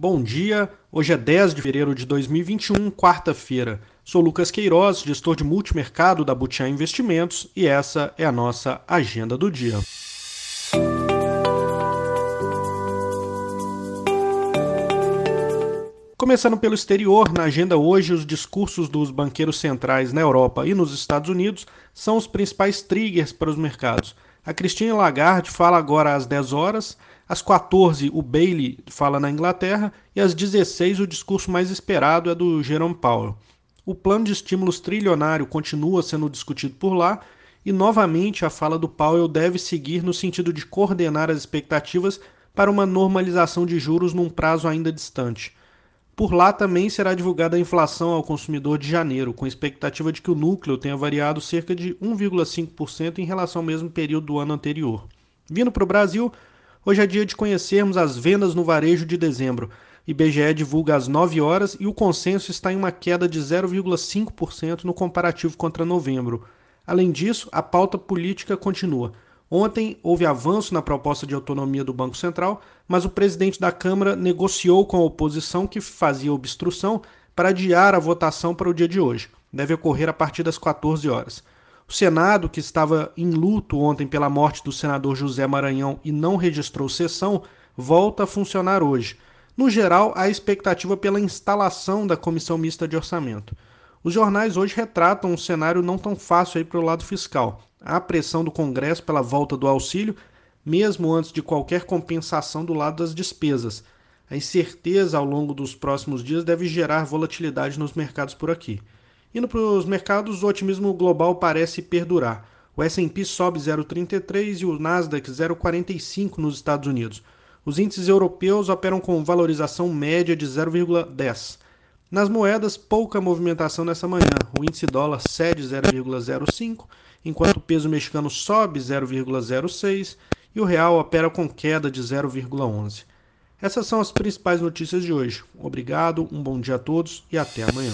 Bom dia, hoje é 10 de fevereiro de 2021, quarta-feira. Sou Lucas Queiroz, gestor de multimercado da Butiá Investimentos e essa é a nossa agenda do dia. Começando pelo exterior, na agenda hoje, os discursos dos banqueiros centrais na Europa e nos Estados Unidos são os principais triggers para os mercados. A Christine Lagarde fala agora às 10 horas, às 14 o Bailey fala na Inglaterra e às 16 o discurso mais esperado é do Jerome Powell. O plano de estímulos trilionário continua sendo discutido por lá e novamente a fala do Powell deve seguir no sentido de coordenar as expectativas para uma normalização de juros num prazo ainda distante. Por lá também será divulgada a inflação ao consumidor de janeiro, com expectativa de que o núcleo tenha variado cerca de 1,5% em relação ao mesmo período do ano anterior. Vindo para o Brasil, hoje é dia de conhecermos as vendas no varejo de dezembro. IBGE divulga às 9 horas e o consenso está em uma queda de 0,5% no comparativo contra novembro. Além disso, a pauta política continua. Ontem houve avanço na proposta de autonomia do Banco Central, mas o presidente da Câmara negociou com a oposição que fazia obstrução para adiar a votação para o dia de hoje. Deve ocorrer a partir das 14 horas. O Senado, que estava em luto ontem pela morte do senador José Maranhão e não registrou sessão, volta a funcionar hoje. No geral, há expectativa pela instalação da comissão mista de orçamento. Os jornais hoje retratam um cenário não tão fácil aí para o lado fiscal. Há pressão do Congresso pela volta do auxílio, mesmo antes de qualquer compensação do lado das despesas. A incerteza ao longo dos próximos dias deve gerar volatilidade nos mercados por aqui. Indo para os mercados, o otimismo global parece perdurar. O S&P sobe 0,33 e o Nasdaq 0,45 nos Estados Unidos. Os índices europeus operam com valorização média de 0,10. Nas moedas, pouca movimentação nessa manhã. O índice dólar cede 0,05, enquanto o peso mexicano sobe 0,06 e o real opera com queda de 0,11. Essas são as principais notícias de hoje. Obrigado, um bom dia a todos e até amanhã.